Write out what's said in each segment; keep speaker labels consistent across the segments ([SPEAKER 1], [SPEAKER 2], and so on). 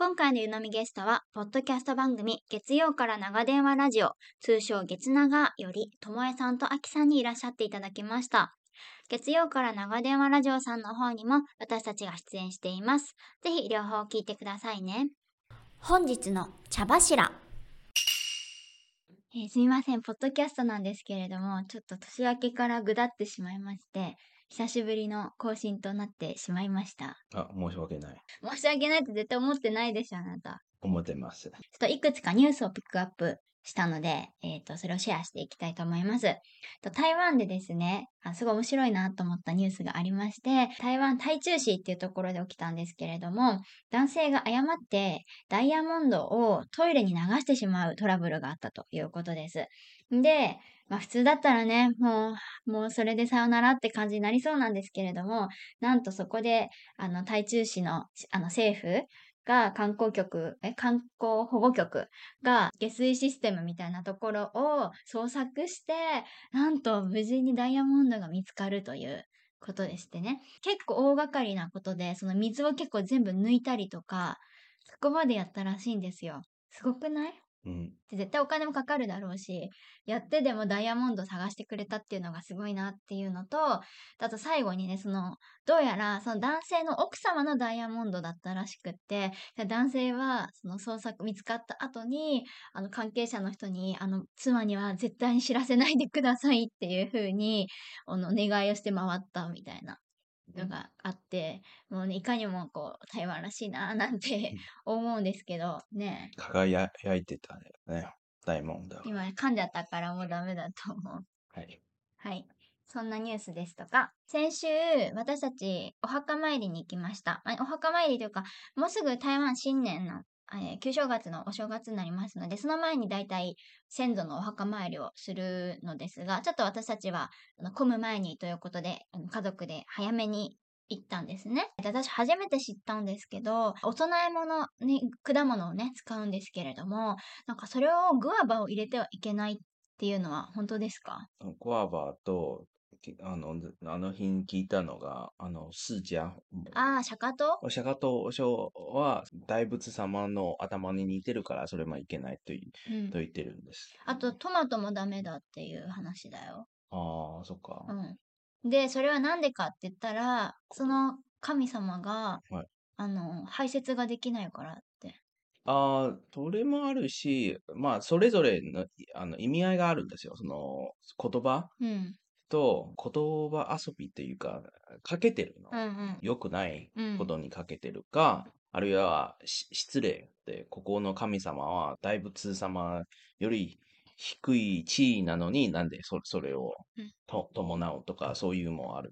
[SPEAKER 1] 今回の湯飲みゲストは、ポッドキャスト番組、月曜から長電話ラジオ、通称月長より、ともえさんとあきさんにいらっしゃっていただきました。月曜から長電話ラジオさんの方にも私たちが出演しています。ぜひ両方聞いてくださいね。本日の茶柱。えーすみません、ポッドキャストなんですけれども、ちょっと年明けからぐだってしまいまして、久しぶりの更新となってしまいました。
[SPEAKER 2] あ、申し訳ない。
[SPEAKER 1] 申し訳ないって絶対思ってないでしょ、あなた。
[SPEAKER 2] 思ってます。
[SPEAKER 1] ちょっといくつかニュースをピックアップしたので、えっ、と、それをシェアしていきたいと思います。と台湾でですねあ、すごい面白いなと思ったニュースがありまして、台湾台中市っていうところで起きたんですけれども、男性が誤ってダイヤモンドをトイレに流してしまうトラブルがあったということです。で、まあ普通だったらね、もう、もうそれでさよならって感じになりそうなんですけれども、なんとそこで、あの、台中市の、あの、政府が観光局、え、観光保護局が下水システムみたいなところを捜索して、なんと無事にダイヤモンドが見つかるということでしてね。結構大掛かりなことで、その水を結構全部抜いたりとか、そこまでやったらしいんですよ。すごくない？
[SPEAKER 2] うん。
[SPEAKER 1] 絶対お金もかかるだろうし、やってでもダイヤモンド探してくれたっていうのがすごいなっていうのと、あと最後にね、その、どうやらその男性の奥様のダイヤモンドだったらしくって、男性はその捜索見つかった後に、あの関係者の人に、あの、妻には絶対に知らせないでくださいっていう風に、あの、願いをして回ったみたいな。のがあって、もうね、いかにもこう、台湾らしいな、なんて 思うんですけど、ね。
[SPEAKER 2] 輝いてたね。ダイヤモンド。
[SPEAKER 1] 今噛んじゃったからもうダメだと思う。
[SPEAKER 2] はい。
[SPEAKER 1] はい。そんなニュースですとか、先週、私たちお墓参りに行きました。あお墓参りというか、もうすぐ台湾新年の、えー旧正月のお正月になりますので、その前にだいたい先祖のお墓参りをするのですが、ちょっと私たちは、混む前にということで、家族で早めに行ったんですね。私初めて知ったんですけど、お供え物に、果物をね、使うんですけれども、なんかそれをグアバを入れてはいけないっていうのは本当ですか？
[SPEAKER 2] コアバと、あの、あの日に聞いたのが、あの、スージャン。
[SPEAKER 1] ああ、釈迦と
[SPEAKER 2] お釈迦とお尚は大仏様の頭に似てるからそれもいけないとい
[SPEAKER 1] うん
[SPEAKER 2] と。言ってるんです。
[SPEAKER 1] あと、トマトもダメだっていう話だよ。
[SPEAKER 2] ああ、そっか。
[SPEAKER 1] うん。で、それはなんでかって言ったら、その神様が、
[SPEAKER 2] はい
[SPEAKER 1] あの、排泄ができないからって。
[SPEAKER 2] ああ、それもあるし、まあ、それぞれのあの意味合いがあるんですよ。その言葉？
[SPEAKER 1] うん。
[SPEAKER 2] と言葉遊びっていうか、かけてるの。
[SPEAKER 1] うんうん。
[SPEAKER 2] 良くない
[SPEAKER 1] うん
[SPEAKER 2] ことにかけてるか、あるいはし失礼で、ここの神様は大仏様より低い地位なのになんでそそれを
[SPEAKER 1] うん
[SPEAKER 2] と伴うとか、そういうもある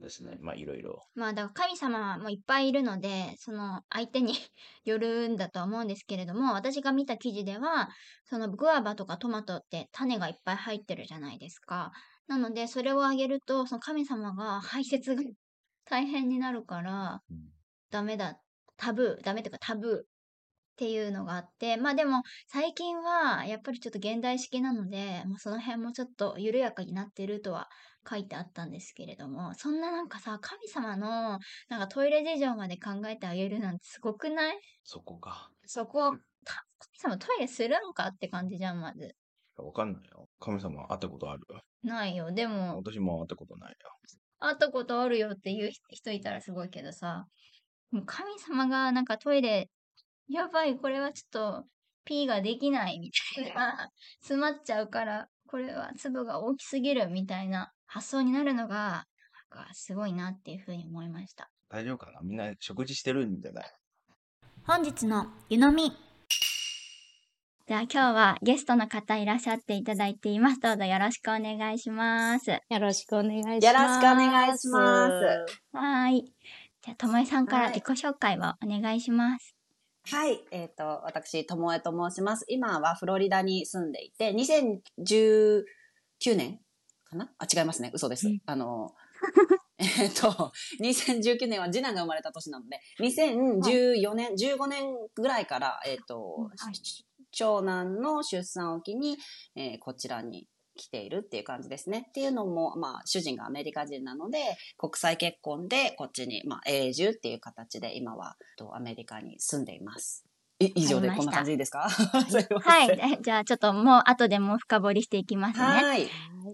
[SPEAKER 2] んですね。まあ、いろいろ。
[SPEAKER 1] まあだから神様もいっぱいいるので、その相手に よるんだとは思うんですけれども、私が見た記事では、そのグアバとかトマトって種がいっぱい入ってるじゃないですか。なのでそれをあげると、その神様が排泄が 大変になるから、ダメだ、タブー、ダメというかタブーっていうのがあって、まあでも最近はやっぱりちょっと現代式なので、まあ、その辺もちょっと緩やかになってるとは書いてあったんですけれども、そんななんかさ、神様のなんかトイレ事情まで考えてあげるなんてすごくない？
[SPEAKER 2] そこか。
[SPEAKER 1] そこ、た神様トイレするんかって感じじゃん、まず。
[SPEAKER 2] わかんないよ。神様会ったことある？
[SPEAKER 1] ないよ。でも、
[SPEAKER 2] 私も会ったことないよ。
[SPEAKER 1] 会ったことあるよっていう人いたらすごいけどさ、もう神様がなんかトイレ、やばい、これはちょっと、P ができないみたいな、詰まっちゃうから、これは粒が大きすぎるみたいな発想になるのが、なんかすごいなっていうふうに思いました。
[SPEAKER 2] 大丈夫かな？みんな食事してるんじゃない？
[SPEAKER 1] 本日の湯飲み。じゃあ今日はゲストの方いらっしゃっていただいています。どうぞよろしくお願いします。
[SPEAKER 3] よろしくお願いします。
[SPEAKER 4] よろしくお願いします。
[SPEAKER 1] はーい。じゃあ、ともえさんから
[SPEAKER 4] はい
[SPEAKER 1] 自己紹介をお願いします。
[SPEAKER 4] はい。えっ、と、私、ともえと申します。今はフロリダに住んでいて、2019 2019年かな？あ、違いますね。嘘です。
[SPEAKER 1] うん
[SPEAKER 4] あの、えっと、2019年は次男が生まれた年なので、2014年、15年ぐらいから、えっと、
[SPEAKER 1] はい
[SPEAKER 4] 長男の出産を機に、えーこちらに来ているっていう感じですね。っていうのも、まあ、主人がアメリカ人なので、国際結婚でこっちに、まあ、永住っていう形で今は、とアメリカに住んでいます。い以上でこんな感じでいいですか
[SPEAKER 1] はい。え じゃあちょっともう後でもう深掘りしていきますね。
[SPEAKER 4] はい。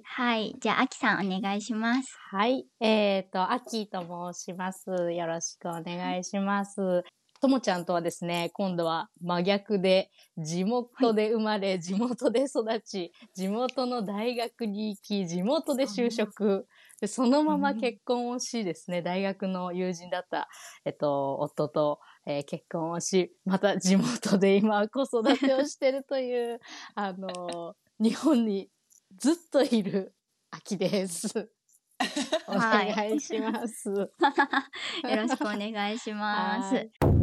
[SPEAKER 1] はい。じゃあ、あきさんお願いします。
[SPEAKER 3] はい。えっ、と、アッキーと申します。よろしくお願いします。ともちゃんとはですね、今度は真逆で、地元で生まれ、地元で育ち、地元の大学に行き、地元で就職、でそのまま結婚をしですね、大学の友人だった、えっと、夫と、えー結婚をし、また地元で今は子育てをしてるという、あの日本にずっといる秋です。お
[SPEAKER 1] はい
[SPEAKER 3] 願いします。
[SPEAKER 1] よろしくお願いします。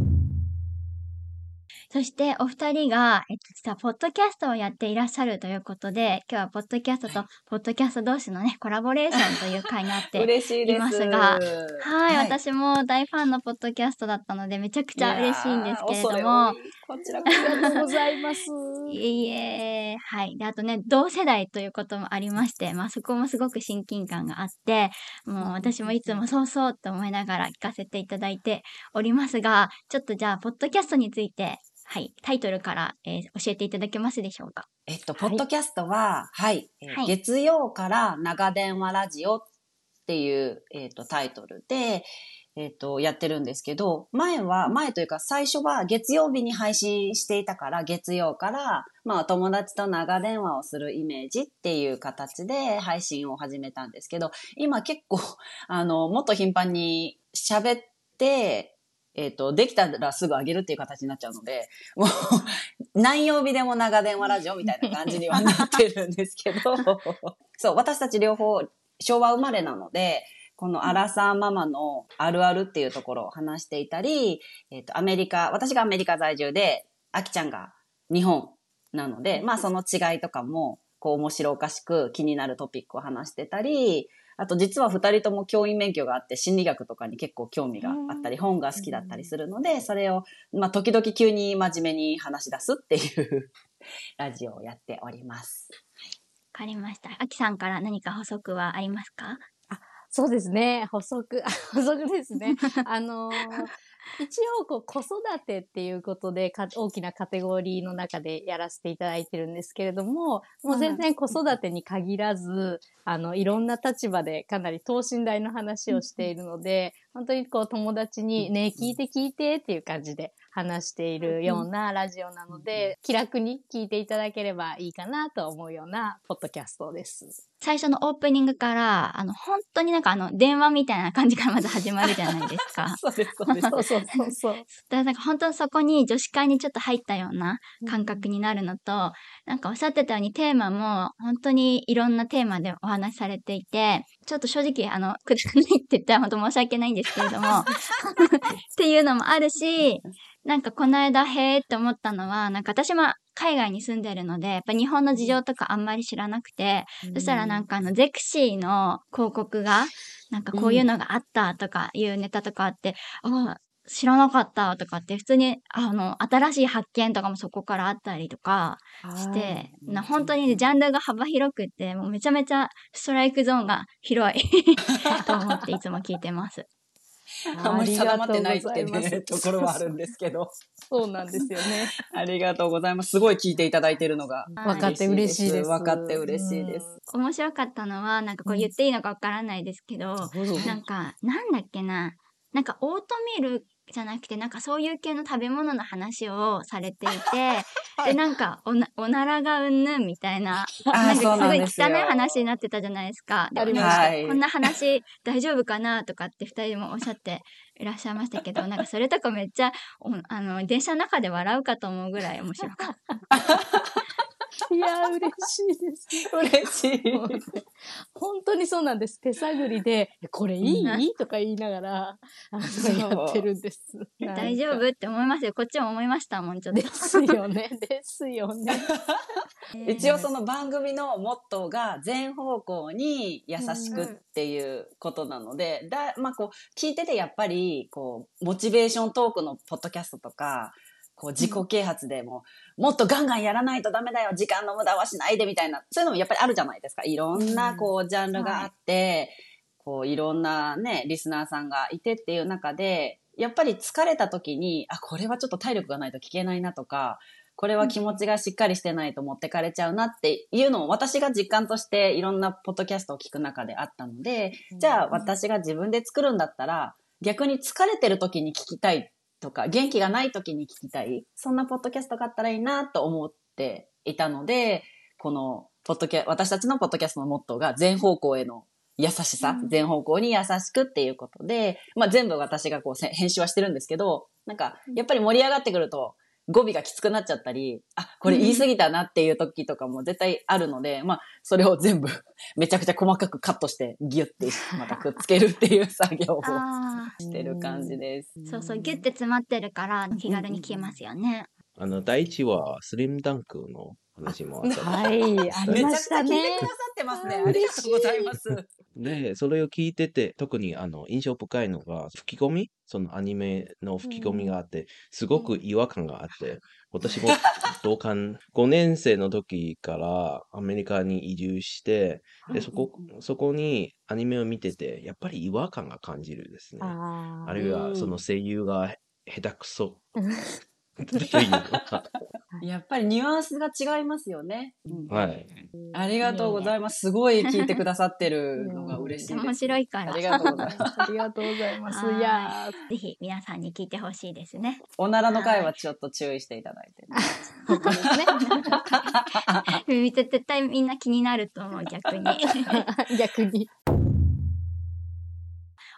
[SPEAKER 3] はい
[SPEAKER 1] そして、お二人が、えっと、実は、ポッドキャストをやっていらっしゃるということで、今日は、ポッドキャストと、ポッドキャスト同士のね、コラボレーションという回になって、
[SPEAKER 4] いです。
[SPEAKER 1] いますがはい、私も大ファンのポッドキャストだったので、めちゃくちゃ嬉しいんですけれども、
[SPEAKER 4] こちらこ
[SPEAKER 3] ありがとうございます。
[SPEAKER 1] いえいえ、はい。で、あとね、同世代ということもありまして、まあそこもすごく親近感があって、もう私もいつもそうそうと思いながら聞かせていただいておりますが、ちょっとじゃあ、ポッドキャストについて、はい、タイトルから、えー教えていただけますでしょうか？
[SPEAKER 4] えっと、ポッドキャストは、はい、えー
[SPEAKER 1] はい
[SPEAKER 4] 月曜から長電話ラジオっていう、えっと、タイトルで、えっと、やってるんですけど、前は、前というか最初は月曜日に配信していたから、月曜から、まあ、友達と長電話をするイメージっていう形で配信を始めたんですけど、今結構、あの、もっと頻繁に喋って、えっ、と、できたらすぐ上げるっていう形になっちゃうので、もう、何曜日でも長電話ラジオみたいな感じにはなってるんですけど、そう、私たち両方昭和生まれなので、このアラサーママのあるあるっていうところを話していたり、えっ、と、アメリカ、私がアメリカ在住で、アキちゃんが日本なので、まあその違いとかも、こう面白おかしく気になるトピックを話してたり、あと実は二人とも教員免許があって心理学とかに結構興味があったり、本が好きだったりするので、それを、まあ時々急に真面目に話し出すっていう ラジオをやっております。
[SPEAKER 1] わかりました。あきさんから何か補足はありますか？
[SPEAKER 3] そうですね。補足、あ 補足ですね。あのー一応こう子育てっていうことでか大きなカテゴリーの中でやらせていただいてるんですけれども、もう全然子育てに限らず、あの、いろんな立場でかなり等身大の話をしているので、本当にこう友達にね、聞いて聞いてっていう感じで話しているようなラジオなので、気楽に聞いていただければいいかなと思うようなポッドキャストです。
[SPEAKER 1] 最初のオープニングから、あの、本当になんかあの、電話みたいな感じからまず始まるじゃないですか。
[SPEAKER 4] そうです、そうです。
[SPEAKER 3] そうそうそう。
[SPEAKER 1] だからなんか本当にそこに女子会にちょっと入ったような感覚になるのと、なんかおっしゃってたようにテーマも本当にいろんなテーマでお話しされていて、ちょっと正直あの、くだらないって言ったら本当申し訳ないんですけれども、っていうのもあるし、なんかこの間へーって思ったのは、なんか私も海外に住んでるので、やっぱ日本の事情とかあんまり知らなくて、そしたらなんかあのゼクシーの広告が、なんかこういうのがあったとかいうネタとかあって、あ知らなかったとかって普通にあの新しい発見とかもそこからあったりとかして、な本当にねジャンルが幅広くってもうめちゃめちゃストライクゾーンが広い と思っていつも聞いてます。
[SPEAKER 4] あんまり定まってないってね、ところはあるんですけど。
[SPEAKER 3] そうなんですよね。
[SPEAKER 4] ありがとうございます。すごい聞いていただいてるのが。
[SPEAKER 3] 分かって嬉しいです。
[SPEAKER 4] 分かって嬉しいです。
[SPEAKER 1] 面白かったのはなんかこう言っていいのかわからないですけど、
[SPEAKER 3] どうぞ
[SPEAKER 1] なんかなんだっけななんかオートミールじゃなくてなんかそういう系の食べ物の話をされていて、でなんかおなおならがうんぬんみたいななんかすごい汚い話になってたじゃないですか。でこんな話大丈夫かなとかって二人もおっしゃっていらっしゃいましたけど、なんかそれとかめっちゃおあの電車の中で笑うかと思うぐらい面白かった。
[SPEAKER 3] いや、嬉しいです。
[SPEAKER 4] 嬉しい。
[SPEAKER 3] 本 本当にそうなんです。手探りで、これいい、
[SPEAKER 1] うん
[SPEAKER 3] とか言いながら、あの、やってるんです。
[SPEAKER 1] 大丈夫って思いますよ。こっちも思いましたもん、ちょっと。
[SPEAKER 3] ですよね。ですよね。
[SPEAKER 4] 一応その番組のモットーが全方向に優しくっていうことなので、だまあこう聞いててやっぱりこうモチベーショントークのポッドキャストとか、こう自己啓発でも、もっとガンガンやらないとダメだよ、時間の無駄はしないでみたいな、そういうのもやっぱりあるじゃないですか。いろんなこうジャンルがあって、こういろんなね、リスナーさんがいてっていう中で、やっぱり疲れた時に、あ、これはちょっと体力がないと聞けないなとか、これは気持ちがしっかりしてないと持ってかれちゃうなっていうのを私が実感としていろんなポッドキャストを聞く中であったので、じゃあ私が自分で作るんだったら逆に疲れてる時に聞きたいとか元気がない時に聞きたいそんなポッドキャストがあったらいいなと思っていたのでこのポッドキャ私たちのポッドキャストのモットーが全方向への優しさ、
[SPEAKER 1] うん。
[SPEAKER 4] 全方向に優しくっていうことで、まあ全部私がこうせ編集はしてるんですけど、なんかやっぱり盛り上がってくると語尾がきつくなっちゃったり、あ、これ言い過ぎたなっていう時とかも絶対あるので、まあそれを全部 めちゃくちゃ細かくカットしてギュッてまたくっつけるっていう作業を
[SPEAKER 1] あ
[SPEAKER 4] してる感じです。
[SPEAKER 1] あ、そうそう、ギュッて詰まってるから気軽に消えますよね。
[SPEAKER 2] あの、第一はスリムダンクの話もあった。
[SPEAKER 3] はい、ありま
[SPEAKER 4] めちゃくちゃ
[SPEAKER 3] したね
[SPEAKER 4] 聞いてくだ。さってますね。ありがとうございます。
[SPEAKER 2] で、それを聞いてて、特にあの印象深いのが、吹き込みそのアニメの吹き込みがあって、すごく違和感があって、私も同感、5年生の時からアメリカに移住して、で、そこ、そこにアニメを見てて、やっぱり違和感が感じるですね。
[SPEAKER 3] あ
[SPEAKER 2] あるいは、その声優が下手くそ
[SPEAKER 4] やっぱりニュアンスが違いますよね。うん
[SPEAKER 2] はい。
[SPEAKER 4] ありがとうございます。すごい聞いてくださってるのが嬉しいです。
[SPEAKER 1] 面白いから
[SPEAKER 4] あり、がとうございます。
[SPEAKER 3] ありがとうございます。
[SPEAKER 1] はい
[SPEAKER 3] いや
[SPEAKER 1] ぜひ皆さんに聞いてほしいですね。
[SPEAKER 4] おならの回はちょっと注意していただいて、
[SPEAKER 3] 本当ですね。
[SPEAKER 1] 絶対みんな気になると思う、逆に。
[SPEAKER 3] 逆に。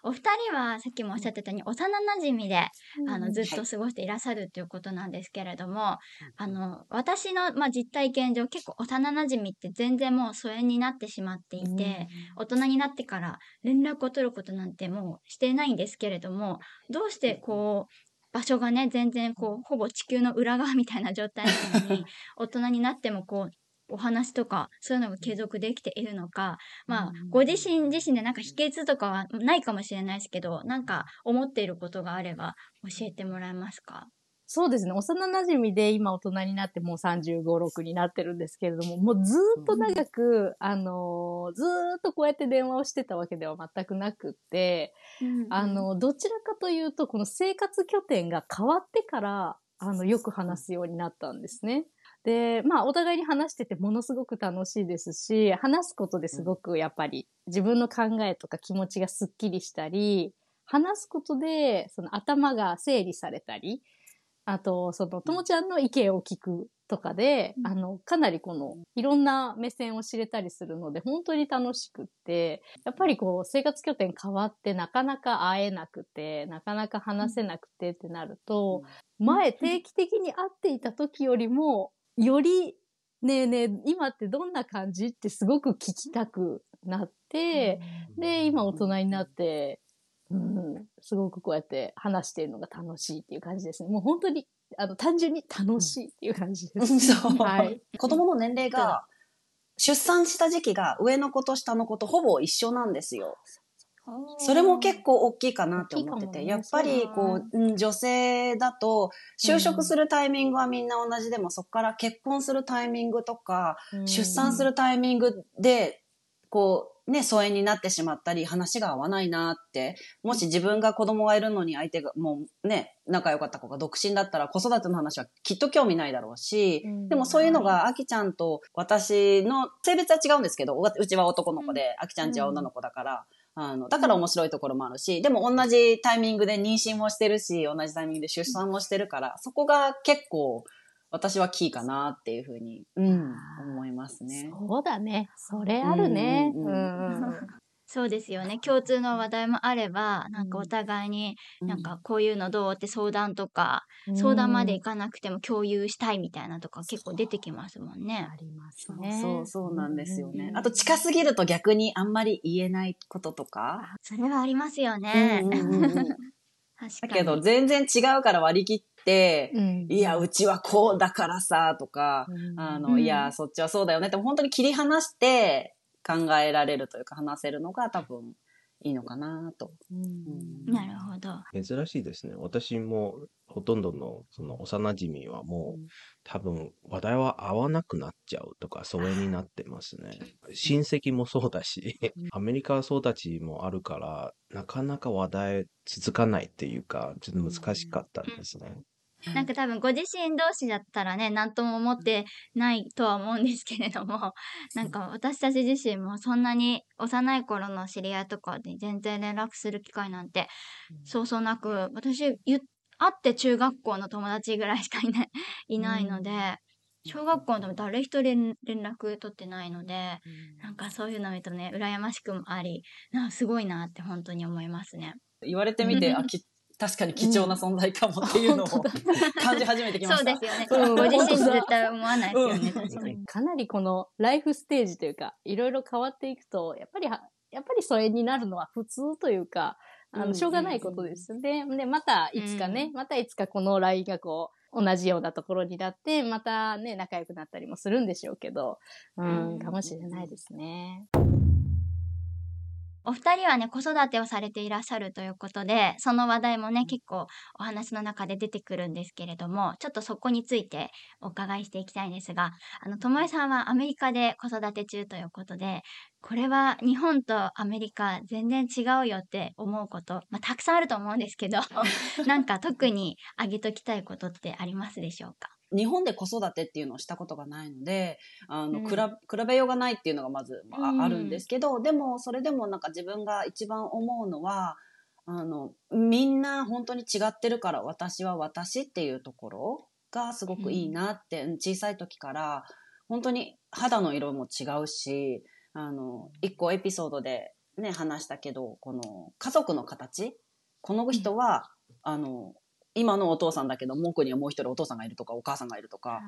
[SPEAKER 1] お二人はさっきもおっしゃってたように幼馴染で、あのずっと過ごしていらっしゃるということなんですけれども、あの私の、まあ、実体験上結構幼馴染って全然もう疎遠になってしまっていて、大人になってから連絡を取ることなんてもうしてないんですけれどもどうしてこう場所がね全然こうほぼ地球の裏側みたいな状態なのに 大人になってもこうお話とかそういうのが継続できているのかまあご自身自身でなんか秘訣とかはないかもしれないですけどなんか思っていることがあれば教えてもらえますか？
[SPEAKER 3] そうですね。幼馴染で今大人になってもう35、6になってるんですけれども、もうずーっと長く、あのーずーっとこうやって電話をしてたわけでは全くなくって、あの、どちらかというと、この生活拠点が変わってから、あの、よく話すようになったんですね。で、まあ、お互いに話しててものすごく楽しいですし、話すことですごくやっぱり自分の考えとか気持ちがすっきりしたり、話すことで、その頭が整理されたり、あと、その、ともちゃんの意見を聞くとかで、
[SPEAKER 1] うん。
[SPEAKER 3] あの、かなりこの、いろんな目線を知れたりするので、本当に楽しくって、やっぱりこう、生活拠点変わってなかなか会えなくて、なかなか話せなくてってなると、前定期的に会っていた時よりも、より、ねえねえ、今ってどんな感じってすごく聞きたくなって、で、今大人になって、うん、すごくこうやって話しているのが楽しいっていう感じですね。もう本当に、あの、単純に楽しいっていう感じです。
[SPEAKER 4] そう。
[SPEAKER 3] はい。
[SPEAKER 4] 子供の年齢が、出産した時期が上の子と下の子とほぼ一緒なんですよ。それも結構大きいかなって思ってて、
[SPEAKER 3] ね。
[SPEAKER 4] やっぱりこう、うん女性だと、就職するタイミングはみんな同じでも、そこから結婚するタイミングとか、出産するタイミングで、こう、ね、疎遠になってしまったり、話が合わないなって、もし自分が子供がいるのに相手がもうね、仲良かった子が独身だったら子育ての話はきっと興味ないだろうし、
[SPEAKER 3] うん。
[SPEAKER 4] でもそういうのが、あきちゃんと私の性別は違うんですけど、ううちは男の子で、あきちゃんちは女の子だから、あの、だから面白いところもあるし、でも同じタイミングで妊娠もしてるし、同じタイミングで出産もしてるから、そこが結構私はキーかなっていうふうに、うん、思いますね。
[SPEAKER 3] そうだね。それあるね。
[SPEAKER 4] う
[SPEAKER 3] うんん。
[SPEAKER 1] すそうですよね。共通の話題もあれば、なんかお互いに、なんかこういうのどうって相談とか、相談までいかなくても共有したいみたいなとか結構出てきますもんね
[SPEAKER 3] あ。りますね。
[SPEAKER 4] そうそうなんですよね
[SPEAKER 3] う。ん
[SPEAKER 4] あと近すぎると逆にあんまり言えないこととか。
[SPEAKER 1] それはありますよね。
[SPEAKER 4] うんうんうんうん
[SPEAKER 1] 確かに。
[SPEAKER 4] だけど全然違うから割り切って、
[SPEAKER 3] うん
[SPEAKER 4] いや、うちはこうだからさ、とか、
[SPEAKER 3] うん
[SPEAKER 4] あの、
[SPEAKER 1] うん
[SPEAKER 4] いや、そっちはそうだよねって本当に切り離して考えられるというか話せるのが多分いいのかなと。
[SPEAKER 3] うん
[SPEAKER 1] なるほど。
[SPEAKER 2] 珍しいですね。私もほとんどのその幼馴染はもう多分話題は合わなくなっちゃうとか疎遠になってますね。親戚もそうだし、アメリカ育ちもあるからなかなか話題続かないっていうかちょっと難しかったんですね。
[SPEAKER 1] なんか多分ご自身同士だったらね、何とも思ってないとは思うんですけれども、なんか私たち自身もそんなに幼い頃の知り合いとかで全然連絡する機会なんてそうそうなく、私ゆ会って中学校の友達ぐらいしかいない いないので、小学校の友達誰一人連連絡取ってないので、なんかそういうの見るとね、羨ましくもあり、なすごいなって本当に思いますね。
[SPEAKER 4] 言われてみて、あ、き、確かに貴重な存在かもっていうのを 感じ始めてきました。
[SPEAKER 1] そうですよね。
[SPEAKER 3] うん
[SPEAKER 1] ご自身絶対思わないですよね、
[SPEAKER 4] うん
[SPEAKER 1] 確かに。
[SPEAKER 3] かなりこのライフステージというか、いろいろ変わっていくと、やっぱりは、やっぱり疎遠になるのは普通というか、あの、
[SPEAKER 4] うん
[SPEAKER 3] しょうがないことですよね。で、またいつかね、またいつかこの LINE がこう、同じようなところになって、またね、仲良くなったりもするんでしょうけど、うん、
[SPEAKER 1] うん
[SPEAKER 3] かもしれないですね。
[SPEAKER 1] お二人はね、子育てをされていらっしゃるということで、その話題もね、結構お話の中で出てくるんですけれども、ちょっとそこについてお伺いしていきたいんですが、あの、ともえさんはアメリカで子育て中ということで、これは日本とアメリカ全然違うよって思うこと、まあ、たくさんあると思うんですけど、なんか特に挙げときたいことってありますでしょうか？
[SPEAKER 4] 日本で子育てっていうのをしたことがないので、あの、
[SPEAKER 1] うん。
[SPEAKER 4] 比べようがないっていうのがまず、まあ
[SPEAKER 1] うん。
[SPEAKER 4] あるんですけど、でも、それでもなんか自分が一番思うのは、あの、みんな本当に違ってるから私は私っていうところがすごくいいなって、うん。小さい時から、本当に肌の色も違うし、あの、一個エピソードでね、話したけど、この家族の形？この人は、あの、今のお父さんだけど、もう奥にはもう一人お父さんがいるとか、お母さんがいるとか、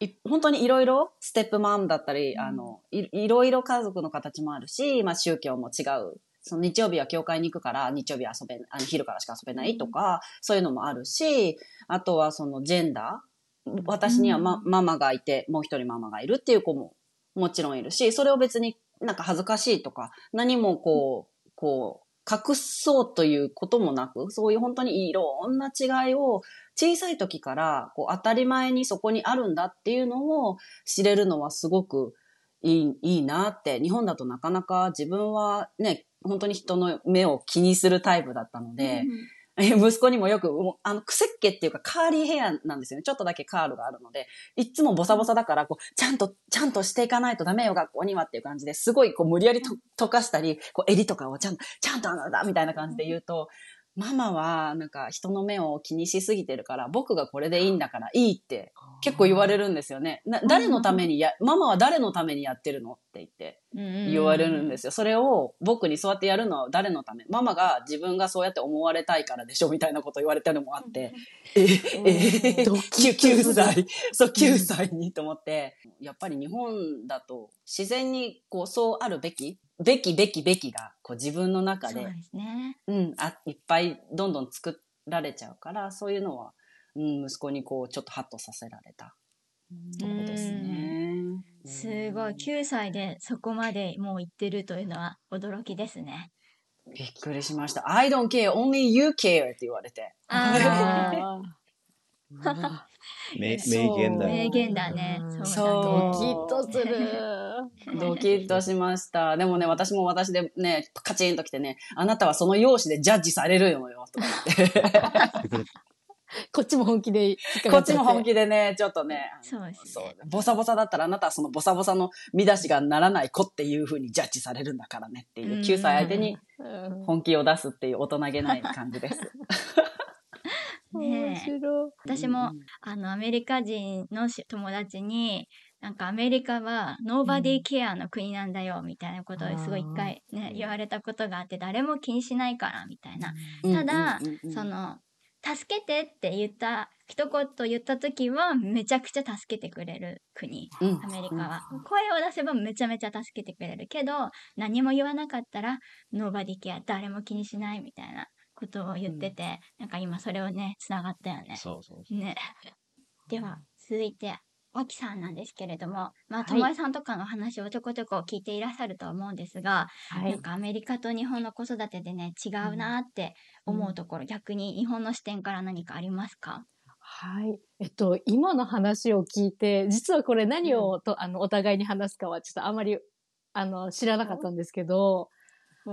[SPEAKER 4] い本当にいろいろ、ステップマムだったり、
[SPEAKER 1] うん
[SPEAKER 4] あのい、いろいろ家族の形もあるし、まあ宗教も違う。その日曜日は教会に行くから、日曜日は遊べ、あの昼からしか遊べないとか、そういうのもあるし、あとはそのジェンダー。私には、ま、ママがいて、もう一人ママがいるっていう子ももちろんいるし、それを別になんか恥ずかしいとか、何もこう、こう、隠そうということもなく、そういう本当にいろんな違いを小さい時からこう当たり前にそこにあるんだっていうのを知れるのはすごくいいいいなって。日本だとなかなか自分はね、本当に人の目を気にするタイプだったので、息子にもよく、あの、くせっ毛っていうか、カーリーヘアなんですよね。ちょっとだけカールがあるので、いつもボサボサだから、こう、ちゃんと、ちゃんとしていかないとダメよ、学校にはっていう感じですごい、こう、無理やりと溶かしたり、こう、襟とかをちゃんと、ちゃんとあのだ、みたいな感じで言うと、ママは、なんか、人の目を気にしすぎてるから、僕がこれでいいんだからいいって、結構言われるんですよね。な誰のためにや、ママは誰のためにやってるのって言って。言われるんですよ。それを僕にそうやってやるのは誰のため？ママが自分がそうやって思われたいからでしょみたいなこと言われたのもあって、え、え、
[SPEAKER 3] ドキ
[SPEAKER 4] 9, 歳、そう、9歳にと思って、やっぱり日本だと自然にこうそうあるべき、べきべきべきがこう自分の中で、
[SPEAKER 1] ね。
[SPEAKER 4] うん、あ、いっぱいどんどん作られちゃうから、そういうのは、うん、息子にこうちょっとハッとさせられたとこですね。
[SPEAKER 1] すごい。9歳でそこまでもう行ってるというのは驚きですね。
[SPEAKER 4] びっくりしました。I don't care, only you care って言われて。
[SPEAKER 1] あ
[SPEAKER 2] 名言だよ。
[SPEAKER 1] 名言だね。
[SPEAKER 3] うん
[SPEAKER 1] そう。
[SPEAKER 3] ドキッとする。
[SPEAKER 4] ドキッとしました。でもね、私も私でね、カチンときてね、あなたはその容姿でジャッジされるのよ、とか言って。
[SPEAKER 3] こっちも本気で
[SPEAKER 4] こっちも本気でね、ちょっとね、
[SPEAKER 1] そうですね。
[SPEAKER 4] ボサボサだったらあなたはそのボサボサの見出しがならない子っていう風にジャッジされるんだからねっていう
[SPEAKER 1] うん
[SPEAKER 4] 9歳相手に
[SPEAKER 3] うん
[SPEAKER 4] 本気を出すっていう大人げない感じです。
[SPEAKER 1] ね。私もあの、アメリカ人のし友達に、なんかアメリカはノーバディケアの国なんだよみたいなことをすごい一回ね、言われたことがあって誰も気にしないからみたいな。ただ、その助けてって言った一言言った時はめちゃくちゃ助けてくれる国、
[SPEAKER 4] うん。
[SPEAKER 1] アメリカは、声を出せばめちゃめちゃ助けてくれるけど何も言わなかったらノーバディケア誰も気にしないみたいなことを言ってて、なんか今それをねつながったよね。
[SPEAKER 2] そうそうそう。
[SPEAKER 1] ね。では続いて脇さんなんですけれども、まあ、
[SPEAKER 3] はい
[SPEAKER 1] ともえさんとかの話をちょこちょこ聞いていらっしゃるとは思うんですが、
[SPEAKER 3] は
[SPEAKER 1] なんかアメリカと日本の子育てでね違うなって思うところ、逆に日本の視点から何かありますか？
[SPEAKER 3] はい。えっと、今の話を聞いて、実はこれ何をと、あの、お互いに話すかはちょっとあまり、あの、知らなかったんですけど、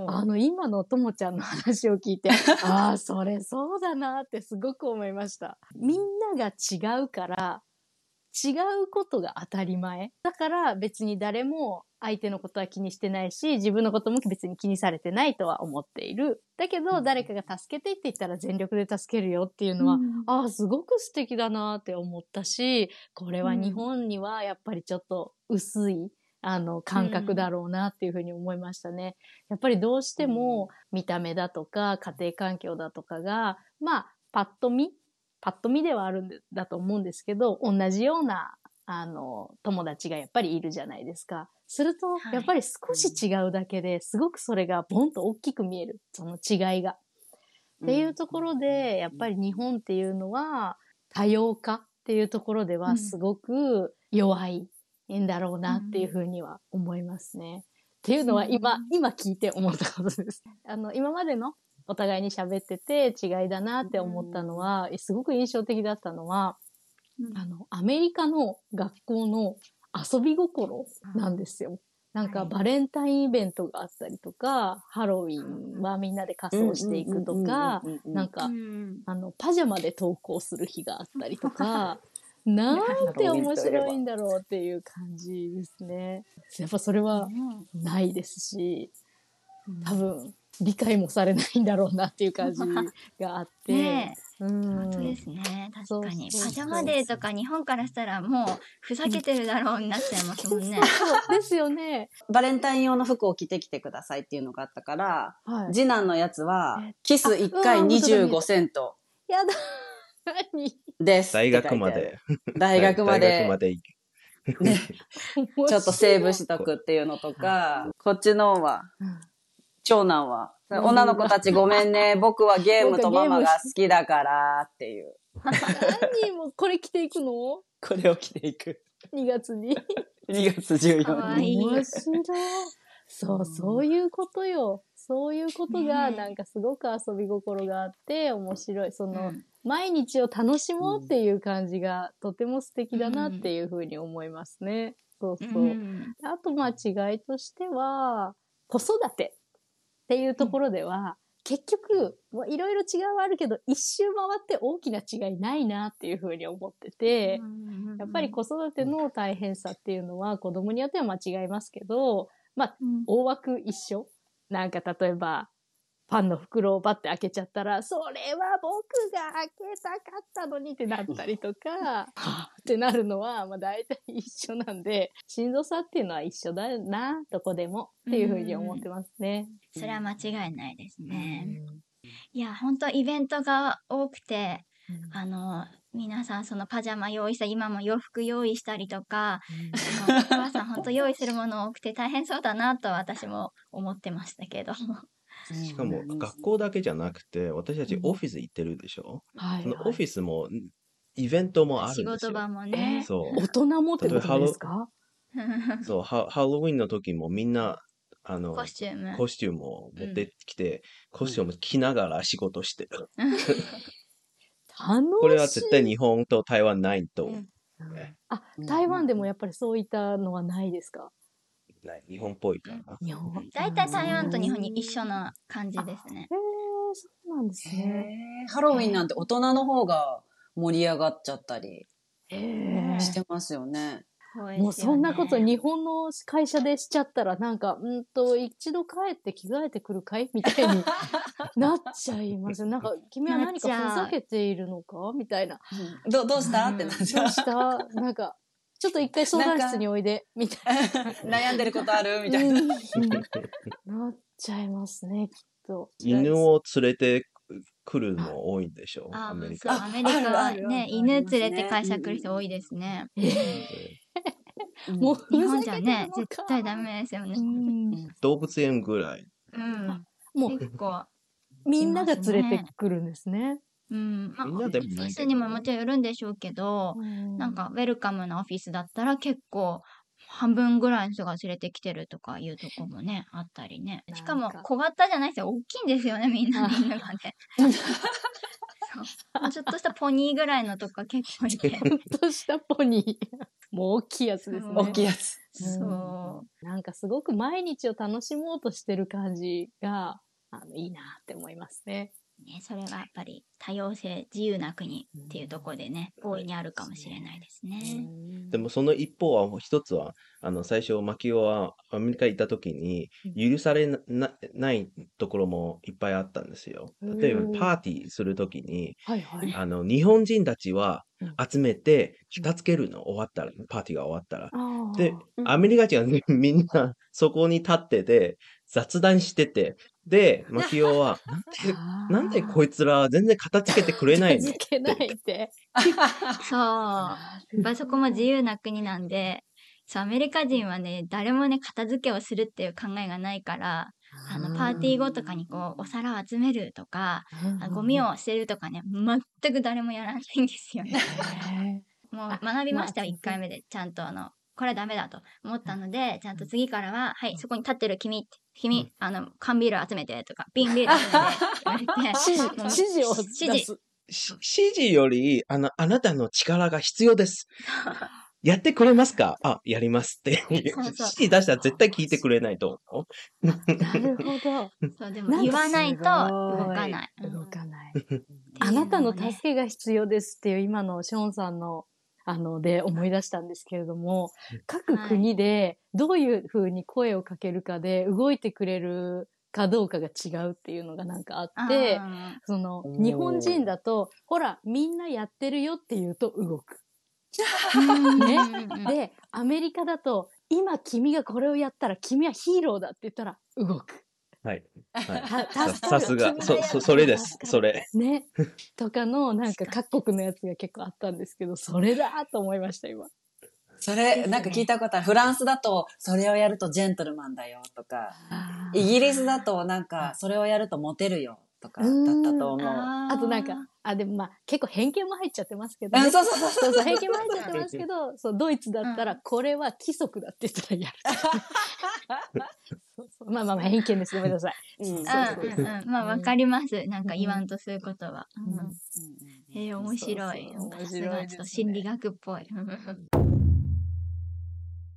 [SPEAKER 3] あの、今のともちゃんの話を聞いて、ああ、それそうだなってすごく思いました。みんなが違うから、違うことが当たり前。だから別に誰も相手のことは気にしてないし、自分のことも別に気にされてないとは思っている。だけど、誰かが助けてって言ったら全力で助けるよっていうのは、ああ、すごく素敵だなって思ったし、これは日本にはやっぱりちょっと薄い、あの、感覚だろうなっていうふうに思いましたね。やっぱりどうしても見た目だとか家庭環境だとかが、まあ、パッと見、パッと見ではあるんでだと思うんですけど、同じような、あの、友達がやっぱりいるじゃないですか。すると、
[SPEAKER 1] はい。
[SPEAKER 3] やっぱり少し違うだけですごくそれがボンと大きく見える。その違いが。っていうところで、やっぱり日本っていうのは、多様化っていうところで
[SPEAKER 1] うん。
[SPEAKER 3] はすごく弱いんだろうなっていうふうには思いますね。っていうのは今、
[SPEAKER 1] う。ん
[SPEAKER 3] 今聞いて思ったことです。あの、今までのお互いに喋ってて違いだなって思ったのは、すごく印象的だったのは、あの、アメリカの学校の遊び心なんですよ。なんか
[SPEAKER 1] はい。
[SPEAKER 3] バレンタインイベントがあったりとか、ハロウィンはみんなで仮装していくとか、なんか、
[SPEAKER 1] うん。
[SPEAKER 3] あの、パジャマで登校する日があったりとか、なんて面白いんだろうっていう感じですね。やっぱそれはないですし、多分理解もされないんだろうなっていう感じがあって。
[SPEAKER 1] ねえ
[SPEAKER 3] うん
[SPEAKER 1] 本当ですね確かにパジャマデーとか日本からしたらもうふざけてるだろうになっちゃいますもんね。
[SPEAKER 3] そうですよね。
[SPEAKER 4] バレンタイン用の服を着てきてくださいっていうのがあったから、
[SPEAKER 3] はい。
[SPEAKER 4] 次男のやつは
[SPEAKER 3] え、
[SPEAKER 4] キス1回
[SPEAKER 3] あうん本当だ
[SPEAKER 4] 25セント
[SPEAKER 3] やだ。何？
[SPEAKER 4] です。
[SPEAKER 2] 大学まで。。
[SPEAKER 4] 大学ま
[SPEAKER 2] 大学ま
[SPEAKER 4] で、
[SPEAKER 2] で行く。
[SPEAKER 4] ね、ちょっとセーブしとくっていうのとか、こっちのは、
[SPEAKER 3] うん
[SPEAKER 4] 長男は、
[SPEAKER 3] うん
[SPEAKER 4] 女の子たちごめんね、僕はゲームとママが好きだからっていう。
[SPEAKER 3] 何もうこれ着ていくの？
[SPEAKER 4] これを着ていく。
[SPEAKER 3] ?2 月に。
[SPEAKER 4] 2月14
[SPEAKER 1] かわいい
[SPEAKER 4] 日。
[SPEAKER 3] 面白い。そう、そういうことよ。そういうことが、なんかすごく遊び心があって、面白い。その、
[SPEAKER 1] うん
[SPEAKER 3] 毎日を楽しもうっていう感じが、とても素敵だなっていうふうに思いますね。そうそう。
[SPEAKER 1] うん
[SPEAKER 3] あと、まあ違いとしては、子育てっていうところでは、結局、まあいろいろ違いはあるけど、一周回って大きな違いないなっていうふうに思ってて、やっぱり子育ての大変さっていうのは子供によっては間違いますけど、まあ、
[SPEAKER 1] うん
[SPEAKER 3] 大枠一緒。なんか例えば、パンの袋をバッて開けちゃったら、それは僕が開けたかったのにってなったりとか、ってなるのは、まあ大体一緒なんで、しんどさっていうのは一緒だな、どこでもっていうふうに思ってますね。
[SPEAKER 1] それは間違いないですね。
[SPEAKER 3] うん
[SPEAKER 1] いや本当イベントが多くてあの皆さんそのパジャマ用意した今も洋服用意したりとかあのお母さん本当用意するもの多くて大変そうだなと私も思ってましたけど。
[SPEAKER 2] しかも学校だけじゃなくて、私たちオフィス行ってるでしょ、
[SPEAKER 3] はい
[SPEAKER 2] そのオフィスもイベントもある
[SPEAKER 1] 仕
[SPEAKER 2] んですよ。
[SPEAKER 1] 事場もね。
[SPEAKER 2] そう
[SPEAKER 3] 大人もってことですか？
[SPEAKER 2] そうハ、ハロウィンの時もみんな、あの、
[SPEAKER 1] コスチューム。
[SPEAKER 2] コスチュームを持ってきて、コスチューム着ながら仕事してる。
[SPEAKER 3] 楽しい。
[SPEAKER 2] これは絶対日本と台湾ないと、
[SPEAKER 1] うん
[SPEAKER 2] ね
[SPEAKER 3] あ、台湾でもやっぱりそういったのはないですか？
[SPEAKER 2] ない日本っぽいから。
[SPEAKER 3] 日本。
[SPEAKER 1] 大体台湾と日本に一緒な感じですね。
[SPEAKER 3] へえ、そうなんですね。
[SPEAKER 4] ハロウィンなんて大人の方が盛り上がっちゃったり。してますよね。
[SPEAKER 1] ね
[SPEAKER 3] もうそんなこと日本の会社でしちゃったらなんか、うんと、一度帰って着替えてくるかいみたいに なっちゃいますよ。なんか、君は何かふざけているのかみたいな。
[SPEAKER 4] どどうした？ってなっちゃう
[SPEAKER 3] どう。した？なんか、ちょっと一回相談室においで、みたい
[SPEAKER 4] 悩んでることある？みた
[SPEAKER 3] な。
[SPEAKER 4] いな。
[SPEAKER 3] うんなっちゃいますね、きっと。
[SPEAKER 2] 犬を連れてくるの多いんでしょ？う、
[SPEAKER 1] あ
[SPEAKER 2] アメリ
[SPEAKER 1] そう、
[SPEAKER 2] カ。
[SPEAKER 1] アメリカはね、犬連れて会社来る人多いですね。
[SPEAKER 3] もう、
[SPEAKER 1] 日本じゃね、絶対ダメですよね
[SPEAKER 3] う。ん
[SPEAKER 2] 動物園ぐらい。
[SPEAKER 1] うん。
[SPEAKER 3] もう、
[SPEAKER 1] 結構。
[SPEAKER 3] みんなが連れてくるんですね。
[SPEAKER 1] うん。まあ、
[SPEAKER 2] みん
[SPEAKER 1] オフ
[SPEAKER 2] なでもない
[SPEAKER 1] ィスにももちろんよるんでしょうけど、なんか、ウェルカムなオフィスだったら結構、半分ぐらいの人が連れてきてるとかいうとこもね、あったりね。しかも小型じゃないですよ。大きいんですよね、みんな、
[SPEAKER 3] あ
[SPEAKER 1] みんながね。そう。ちょっとしたポニーぐらいのとか結構いて。
[SPEAKER 3] ちょっとしたポニー。もう大きいやつですね。
[SPEAKER 1] うん
[SPEAKER 4] 大きいやつ。
[SPEAKER 1] そう。
[SPEAKER 3] なんかすごく毎日を楽しもうとしてる感じが、あの、いいなって思いますね。
[SPEAKER 1] ね、それがやっぱり多様性、自由な国っていうところでね、大いにあるかもしれないですね。
[SPEAKER 2] でもその一方は、一つは、あの、最初、マキオはアメリカ行った時に、許されななないところもいっぱいあったんですよ。例えば、パーティーする時に、
[SPEAKER 3] はいはい。
[SPEAKER 2] あの、日本人たちは
[SPEAKER 3] うん
[SPEAKER 2] 集めて、片付けるの、終わったら、パーティーが終わったら。で、
[SPEAKER 4] うん
[SPEAKER 2] アメリカ人はねみんなそこに立ってて、雑談してて、で、マキオは、なんで、なんでこいつら全然片付けてくれないの？
[SPEAKER 3] 片付けないって。
[SPEAKER 1] そう。やっそこも自由な国なんで、そう、アメリカ人はね、誰もね、片付けをするっていう考えがないから、あの、パーティー後とかにこう、お皿を集めるとか、あゴミを捨てるとかね、全く誰もやらないんですよね。
[SPEAKER 3] へ
[SPEAKER 1] もう
[SPEAKER 3] あ
[SPEAKER 1] 学びましたよ、
[SPEAKER 3] まあ
[SPEAKER 1] 1回目で。ちゃんとあの、これはダメだと思ったので、ちゃんと次からは、はい、そこに立ってる君って、君、あの、缶ビール集めてとか、瓶ビール集めて言われて、
[SPEAKER 3] 指示、を
[SPEAKER 1] 指示
[SPEAKER 3] 出す。
[SPEAKER 2] し指示より、あの、あなたの力が必要です。やってくれますか？あ、やりますって。指示出したら絶対聞いてくれないと思う。
[SPEAKER 3] なるほど。
[SPEAKER 1] そう、でも言わないと動かない。うん
[SPEAKER 3] 動かない。あなたの
[SPEAKER 1] ね
[SPEAKER 3] 助けが必要ですっていう今のショーンさんのあので思い出したんですけれども、各国でどういうふうに声をかけるかで動いてくれるかどうかが違うっていうのがなんかあって、
[SPEAKER 1] あ
[SPEAKER 3] その日本人だと、ほら、みんなやってるよって言うと動く。
[SPEAKER 1] ー
[SPEAKER 3] ね。で、アメリカだと、今君がこれをやったら君はヒーローだって言ったら動く。
[SPEAKER 2] はい。はい。さすが。そ、そ、それです。それ。
[SPEAKER 3] ね。とかの、なんか各国のやつが結構あったんですけど、それだと思いました、今。
[SPEAKER 4] それ、なんか聞いたことある。フランスだと、それをやるとジェントルマンだよとか、イギリスだとなんか、それをやるとモテるよとか、だったと思う。
[SPEAKER 1] あ
[SPEAKER 3] あとなんか、あ、でもまあ、結構偏見も入っちゃってますけど、ね。
[SPEAKER 4] あそうそうそう
[SPEAKER 3] そうそう、偏見も入っちゃってますけど、そう、ドイツだったら、これは規則だって言ったらやる。まあまあまあ、偏見です。ごめんなさい。
[SPEAKER 4] うん
[SPEAKER 1] うん
[SPEAKER 3] そう
[SPEAKER 1] うんうん。まあ、わかります。なんか言わんとすることは。うんえー、面白い。
[SPEAKER 3] 面白いですね
[SPEAKER 1] がちょっと心理学っぽい。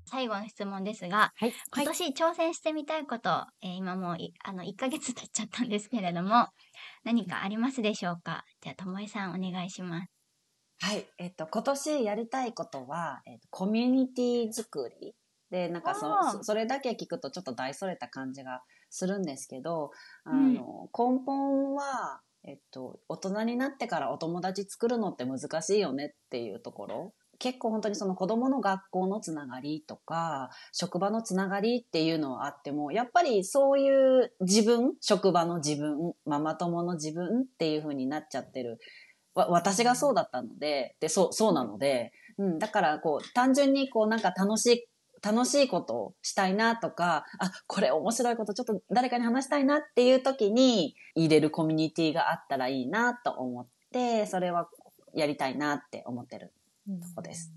[SPEAKER 1] 最後の質問ですが、
[SPEAKER 3] はい。
[SPEAKER 1] 今年挑戦してみたいこと、えー今もういあの1ヶ月経っちゃったんですけれども、何かありますでしょうか？じゃあ、ともえさんお願いします。
[SPEAKER 4] はい。えっと、今年やりたいことは、えっと、コミュニティ作り。で、なんかそそそれだけ聞くとちょっと大それた感じがするんですけど、あ
[SPEAKER 1] うん
[SPEAKER 4] の、根本は、えっと、大人になってからお友達作るのって難しいよねっていうところ。結構本当にその子供の学校のつながりとか、職場のつながりっていうのはあっても、やっぱりそういう自分、職場の自分、ママ友の自分っていう風になっちゃってる。わ私がそうだったので、で、そう、そうなので、うん、だからこう、単純にこうなんか楽しい、楽しいことをしたいなとか、あ、これ面白いことちょっと誰かに話したいなっていう時に入れるコミュニティがあったらいいなと思って、それはやりたいなって思ってる。とこです。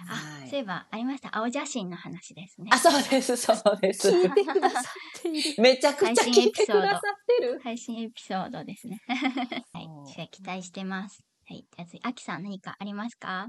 [SPEAKER 1] あ、
[SPEAKER 4] はい
[SPEAKER 1] そういえばありました？青写真の話ですね。
[SPEAKER 4] あ、そうです、そうです。
[SPEAKER 3] 聞いてくださっている。
[SPEAKER 4] めちゃくちゃ聞いてくださってる。
[SPEAKER 1] 配信エピソードですね。はい。じゃあ期待してます。はい。じゃあ次、あきさん何かありますか？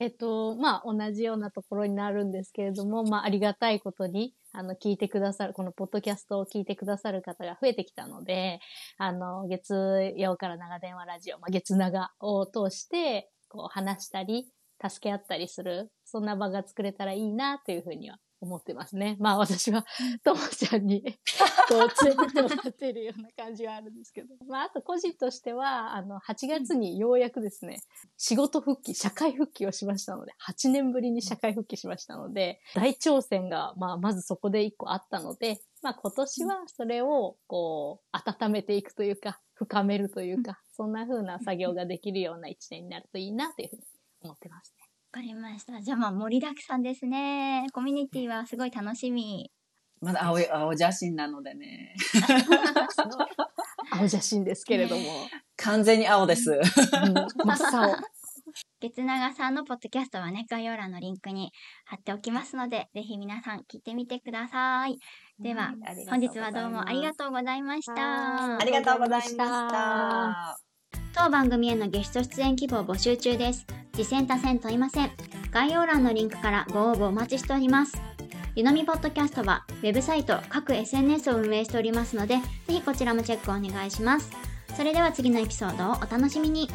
[SPEAKER 3] えっと、まあ、同じようなところになるんですけれども、まあ、ありがたいことに、あの、聞いてくださる、このポッドキャストを聞いてくださる方が増えてきたので、あの、月曜から長電話ラジオ、まあ、月長を通して、こう、話したり、助け合ったりする、そんな場が作れたらいいな、というふうには思ってますね。まあ、私は、ともちゃんに こう連れてってもらっているような感じはあるんですけど。まあ、あと個人としては、あの、8月にようやくですね、仕事復帰、社会復帰をしましたので、8年ぶりに社会復帰しましたので、大挑戦が、まあ、まずそこで一個あったので、まあ、今年はそれを、こう、温めていくというか、深めるというか、そんな風な作業ができるような一年になるといいなというふうに思ってますね。
[SPEAKER 1] わかりました。じゃあまあ盛りだくさんですね。コミュニティはすごい楽しみ。
[SPEAKER 4] まだ青い、青写真なのでね。
[SPEAKER 3] 青写真ですけれども。
[SPEAKER 4] 完全に青です。
[SPEAKER 3] うん、真っ青。
[SPEAKER 1] 月長さんのポッドキャストはね、概要欄のリンクに貼っておきますので、ぜひ皆さん聞いてみてください。では、本日はどうもありがとうございました。
[SPEAKER 3] は
[SPEAKER 4] ありがとうございました。
[SPEAKER 1] 当番組へのゲスト出演希望募集中です。次戦多戦問いません。概要欄のリンクからご応募お待ちしております。ゆのみポッドキャストはウェブサイト、各 SNS を運営しておりますので、ぜひこちらもチェックお願いします。それでは次のエピソードをお楽しみに。